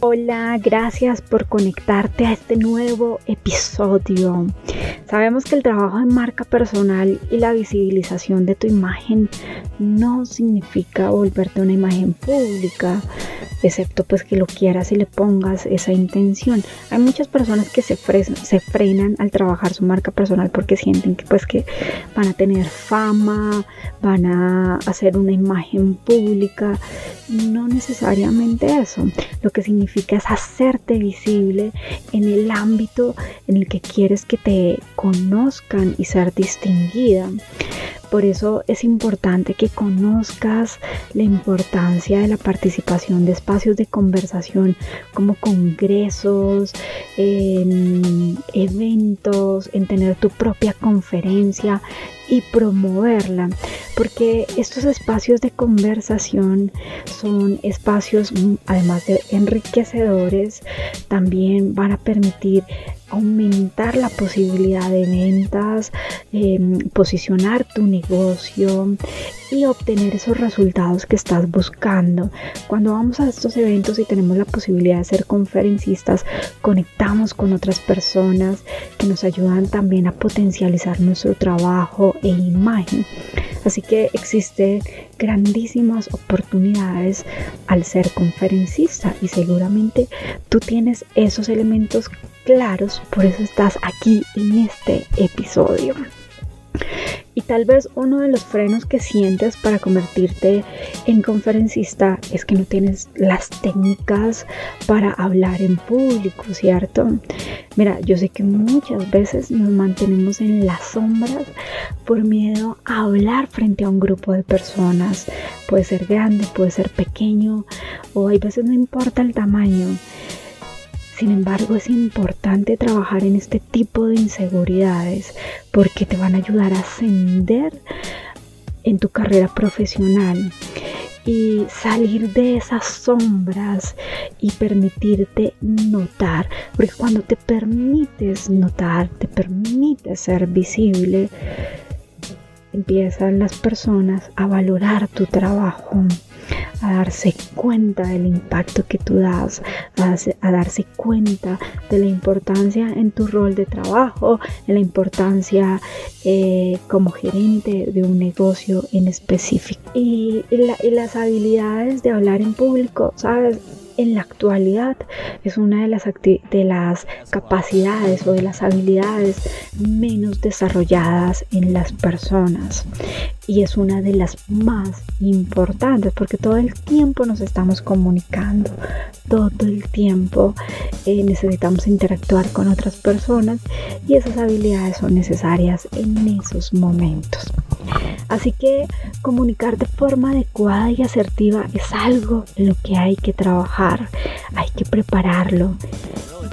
Hola, gracias por conectarte a este nuevo episodio. Sabemos que el trabajo en marca personal y la visibilización de tu imagen no significa volverte una imagen pública, excepto pues que lo quieras y le pongas esa intención. Hay muchas personas que se, se frenan al trabajar su marca personal porque sienten que pues que van a tener fama, van a hacer una imagen pública. No necesariamente eso. Lo que significa es hacerte visible en el ámbito en el que quieres que te conozcan y ser distinguida. Por eso es importante que conozcas la importancia de la participación de espacios de conversación como congresos, eventos, en tener tu propia conferencia y promoverla, porque estos espacios de conversación son espacios, mm, además de enriquecedores, también van a permitir aumentar la posibilidad de ventas, em, posicionar tu negocio y obtener esos resultados que estás buscando. Cuando vamos a estos eventos y tenemos la posibilidad de ser conferencistas, conectamos con otras personas que nos ayudan también a potencializar nuestro trabajo e imagen. Así que existen grandísimas oportunidades al ser conferencista y seguramente tú tienes esos elementos claros, por eso estás aquí en este episodio. Y tal vez uno de los frenos que sientes para convertirte en conferencista es que no tienes las técnicas para hablar en público, ¿cierto? Mira, yo sé que muchas veces nos mantenemos en las sombras por miedo a hablar frente a un grupo de personas. Puede ser grande, puede ser pequeño o hay veces no importa el tamaño. Sin embargo, es importante trabajar en este tipo de inseguridades porque te van a ayudar a ascender en tu carrera profesional y salir de esas sombras y permitirte notar. Porque cuando te permites notar, te permites ser visible, empiezan las personas a valorar tu trabajo a darse cuenta del impacto que tú das, a, darse cuenta de la importancia en tu rol de trabajo, en la importancia eh, como gerente de un negocio en específico. y las habilidades de hablar en público, ¿sabes? en la actualidad es una de las, de las capacidades o de las habilidades menos desarrolladas en las personas y es una de las más importantes porque todo el tiempo nos estamos comunicando, todo el tiempo eh, necesitamos interactuar con otras personas y esas habilidades son necesarias en esos momentos. Así que comunicar de forma adecuada y asertiva es algo en lo que hay que trabajar, hay que prepararlo.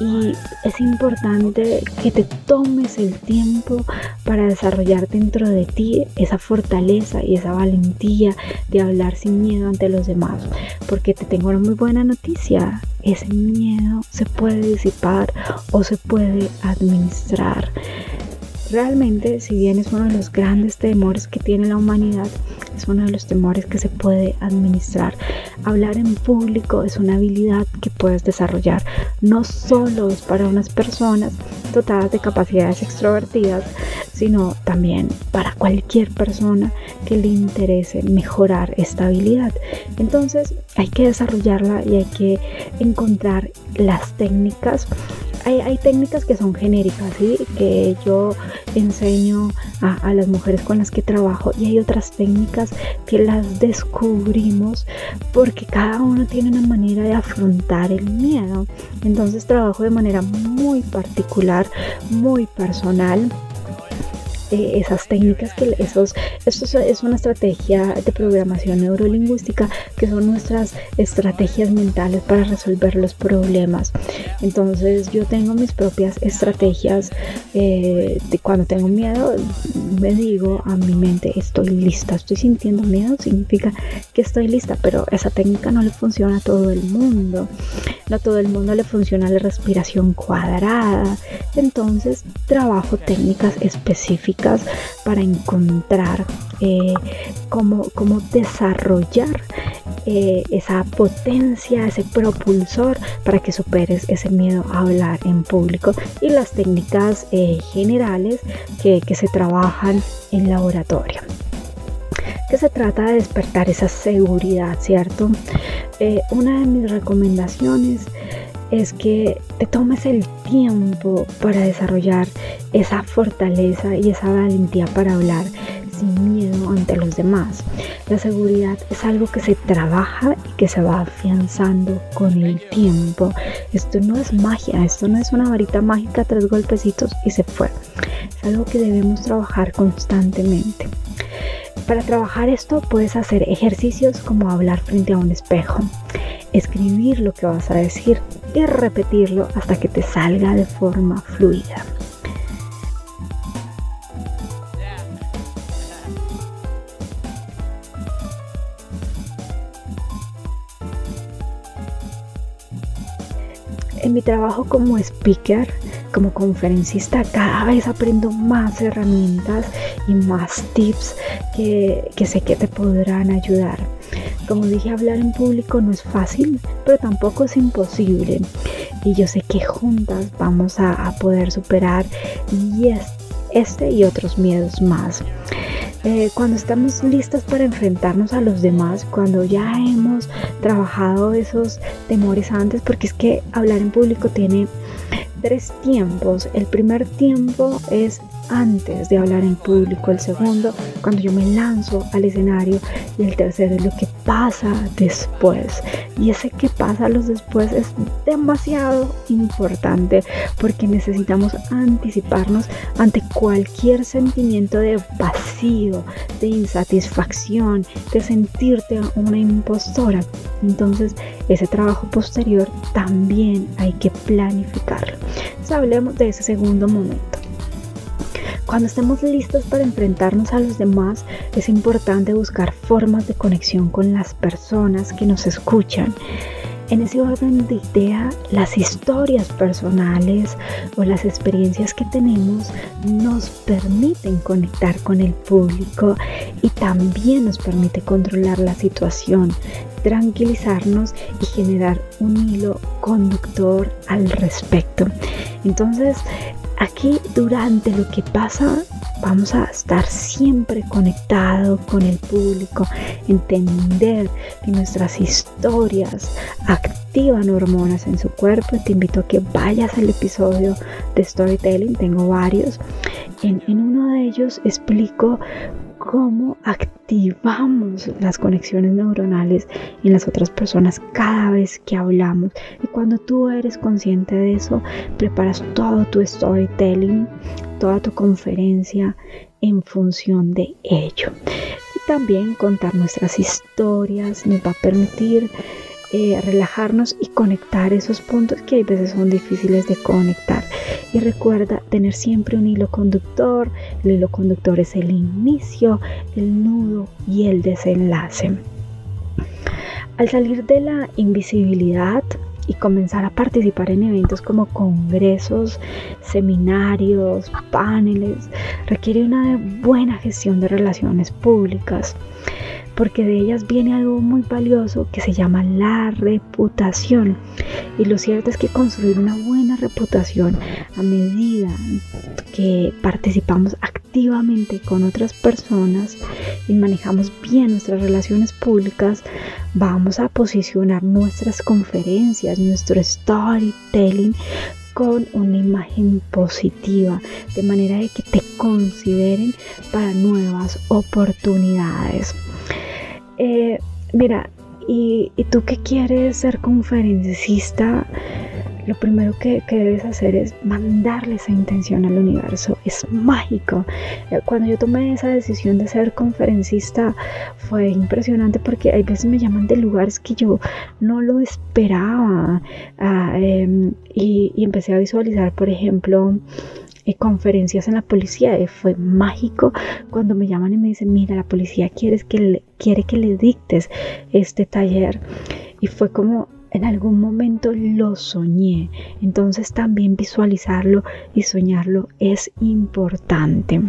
Y es importante que te tomes el tiempo para desarrollar dentro de ti esa fortaleza y esa valentía de hablar sin miedo ante los demás. Porque te tengo una muy buena noticia. Ese miedo se puede disipar o se puede administrar. Realmente, si bien es uno de los grandes temores que tiene la humanidad, es uno de los temores que se puede administrar. Hablar en público es una habilidad que puedes desarrollar. No solo es para unas personas, dotadas de capacidades extrovertidas, sino también para cualquier persona que le interese mejorar esta habilidad. Entonces hay que desarrollarla y hay que encontrar las técnicas hay, técnicas que son genéricas, ¿sí? que yo enseño a, las mujeres con las que trabajo y hay otras técnicas que las descubrimos porque cada uno tiene una manera de afrontar el miedo. Entonces trabajo de manera muy particular, muy personal esas técnicas que esos es una estrategia de programación neurolingüística que son nuestras estrategias mentales para resolver los problemas. Entonces yo tengo mis propias estrategias eh, cuando tengo miedo me digo a mi mente estoy lista estoy sintiendo miedo significa que estoy lista pero esa técnica no le funciona a todo el mundo. No a todo el mundo le funciona la respiración cuadrada. Entonces trabajo técnicas específicas para encontrar eh, cómo, desarrollar eh, esa potencia, ese propulsor para que superes ese miedo a hablar en público y las técnicas eh, generales que, que se trabajan en laboratorio que se trata de despertar esa seguridad, ¿cierto? una de mis recomendaciones es que te tomes el tiempo para desarrollar esa fortaleza y esa valentía para hablar sin miedo ante los demás. La seguridad es algo que se trabaja y que se va afianzando con el tiempo. Esto no es magia, esto no es una varita mágica, tres golpecitos y se fue. Es algo que debemos trabajar constantemente. Para trabajar esto puedes hacer ejercicios como hablar frente a un espejo, escribir lo que vas a decir y repetirlo hasta que te salga de forma fluida. En mi trabajo como speaker, como conferencista, cada vez aprendo más herramientas y más tips que, que sé que te podrán ayudar. Como dije, hablar en público no es fácil, pero tampoco es imposible. Y yo sé que juntas vamos a, poder superar y este y otros miedos más. Eh, cuando estamos listas para enfrentarnos a los demás, cuando ya hemos trabajado esos temores antes, porque es que hablar en público tiene tres tiempos. El primer tiempo es antes de hablar en público, el segundo cuando yo me lanzo al escenario y el tercero es lo que pasa después. Y ese que pasa los después es demasiado importante porque necesitamos anticiparnos ante cualquier sentimiento de vacío, de insatisfacción, de sentirte una impostora. Entonces ese trabajo posterior también hay que planificarlo. Entonces hablemos de ese segundo momento. Cuando estemos listos para enfrentarnos a los demás, es importante buscar formas de conexión con las personas que nos escuchan. En ese orden de idea, las historias personales o las experiencias que tenemos nos permiten conectar con el público y también nos permite controlar la situación, tranquilizarnos y generar un hilo conductor al respecto. Entonces, Aquí durante lo que pasa vamos a estar siempre conectados con el público, entender que nuestras historias activan hormonas en su cuerpo. Te invito a que vayas al episodio de storytelling, tengo varios. En, en uno de ellos explico cómo activamos las conexiones neuronales en las otras personas cada vez que hablamos. Y cuando tú eres consciente de eso, preparas todo tu storytelling, toda tu conferencia en función de ello. Y también contar nuestras historias nos va a permitir eh, relajarnos y conectar esos puntos que a veces son difíciles de conectar. Y recuerda tener siempre un hilo conductor. El hilo conductor es el inicio, el nudo y el desenlace. Al salir de la invisibilidad y comenzar a participar en eventos como congresos, seminarios, paneles, requiere una buena gestión de relaciones públicas porque de ellas viene algo muy valioso que se llama la reputación. Y lo cierto es que construir una buena reputación a medida que participamos activamente con otras personas y manejamos bien nuestras relaciones públicas, vamos a posicionar nuestras conferencias, nuestro storytelling con una imagen positiva, de manera de que te consideren para nuevas oportunidades. Eh, mira, ¿y, ¿y, tú qué quieres ser conferencista? lo primero que, debes hacer es mandarle esa intención al universo. Es mágico. Eh, cuando yo tomé esa decisión de ser conferencista fue impresionante porque hay veces me llaman de lugares que yo no lo esperaba. Ah, em, y, empecé a visualizar, por ejemplo, conferencias en la policía. Eh, fue mágico cuando me llaman y me dicen, mira, la policía quiere que quiere que le dictes este taller. Y fue como en algún momento lo soñé. Entonces también visualizarlo y soñarlo es importante.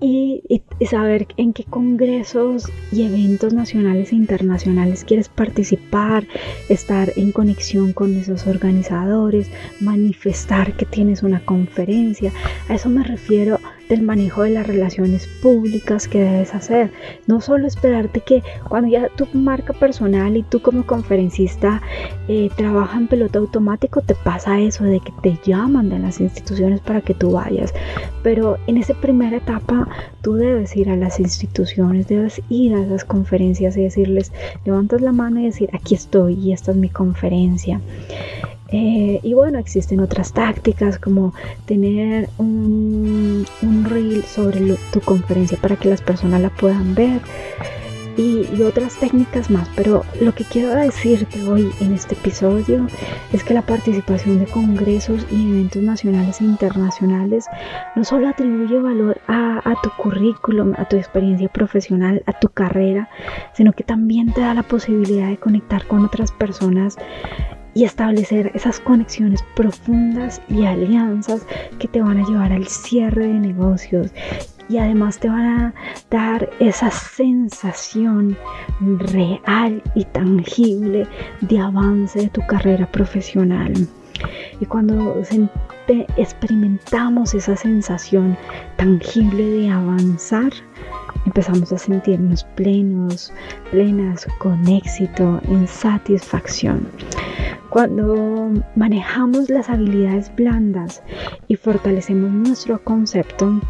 Y, saber en qué congresos y eventos nacionales e internacionales quieres participar, estar en conexión con esos organizadores, manifestar que tienes una conferencia. A eso me refiero del manejo de las relaciones públicas que debes hacer. No solo esperarte que cuando ya tu marca personal y tú como conferencista eh, trabaja en piloto automático, te pasa eso de que te llaman de las instituciones para que tú vayas. Pero en esa primera etapa tú debes ir a las instituciones, debes ir a esas conferencias y decirles, levantas la mano y decir, aquí estoy y esta es mi conferencia. Eh, y bueno, existen otras tácticas como tener un, un reel sobre tu conferencia para que las personas la puedan ver y, otras técnicas más. Pero lo que quiero decirte hoy en este episodio es que la participación de congresos y eventos nacionales e internacionales no solo atribuye valor a, a tu currículum, a tu experiencia profesional, a tu carrera, sino que también te da la posibilidad de conectar con otras personas y establecer esas conexiones profundas y alianzas que te van a llevar al cierre de negocios y además te van a dar esa sensación real y tangible de avance de tu carrera profesional. Y cuando experimentamos esa sensación tangible de avanzar, empezamos a sentirnos plenos, plenas, con éxito, en satisfacción. Cuando manejamos las habilidades blandas y fortalecemos nuestro concepto,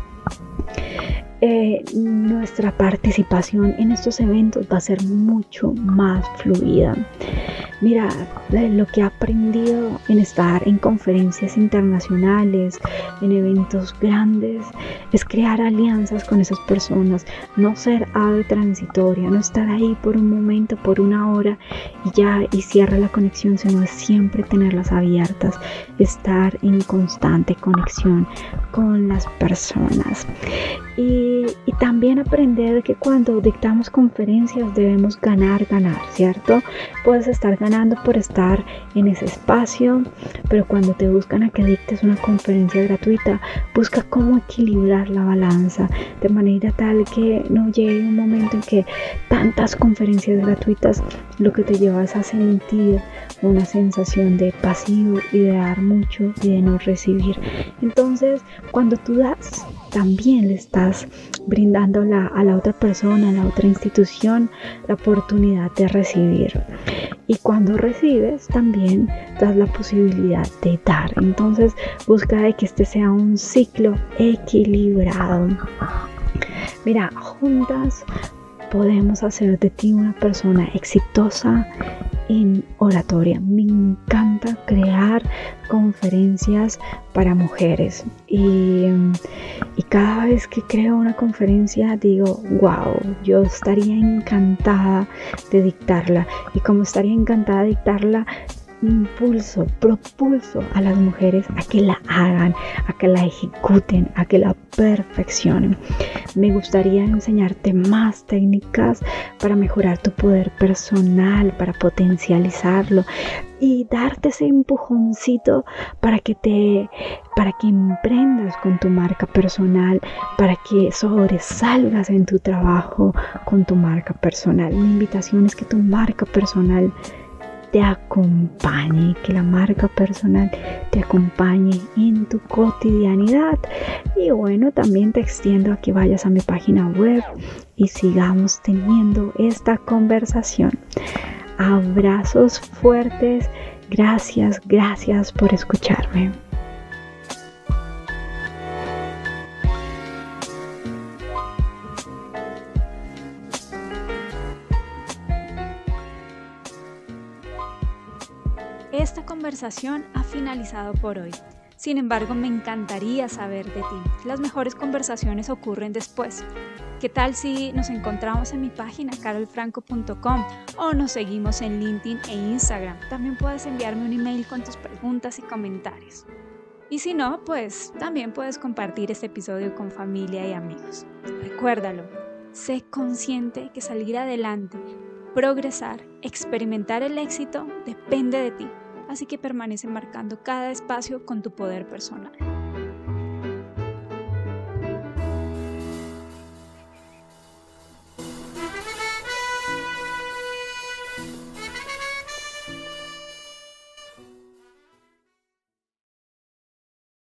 eh, nuestra participación en estos eventos va a ser mucho más fluida. Mira, lo que he aprendido en estar en conferencias internacionales, en eventos grandes, es crear alianzas con esas personas, no ser ave transitoria, no estar ahí por un momento, por una hora y ya y cierra la conexión, sino siempre tenerlas abiertas, estar en constante conexión con las personas. Y, y también aprender que cuando dictamos conferencias debemos ganar, ganar, ¿cierto? Puedes estar ganando por estar en ese espacio, pero cuando te buscan a que dictes una conferencia gratuita, busca cómo equilibrar la balanza de manera tal que no llegue un momento en que tantas conferencias gratuitas lo que te lleva es a sentir una sensación de pasivo y de dar mucho y de no recibir. Entonces, cuando tú das, también le estás brindando a la otra persona, a la otra institución, la oportunidad de recibir. Y cuando recibes, también das la posibilidad de dar. Entonces, busca de que este sea un ciclo equilibrado. Mira, juntas podemos hacer de ti una persona exitosa en oratoria. Me encanta crear conferencias para mujeres y, cada vez que creo una conferencia digo, wow, yo estaría encantada de dictarla y como estaría encantada de dictarla, impulso, propulso a las mujeres a que la hagan, a que la ejecuten, a que la perfeccionen. Me gustaría enseñarte más técnicas para mejorar tu poder personal, para potencializarlo y darte ese empujoncito para que te para que emprendas con tu marca personal, para que sobresalgas en tu trabajo con tu marca personal. Mi invitación es que tu marca personal te acompañe, que la marca personal te acompañe en tu cotidianidad. Y bueno, también te extiendo a que vayas a mi página web y sigamos teniendo esta conversación. Abrazos fuertes. Gracias, gracias por escucharme. Conversación ha finalizado por hoy. Sin embargo, me encantaría saber de ti. Las mejores conversaciones ocurren después. ¿Qué tal si nos encontramos en mi página carolfranco.com o nos seguimos en LinkedIn e Instagram? También puedes enviarme un email con tus preguntas y comentarios. Y si no, pues también puedes compartir este episodio con familia y amigos. Recuérdalo, sé consciente que salir adelante, progresar, experimentar el éxito depende de ti, así que permanece marcando cada espacio con tu poder personal.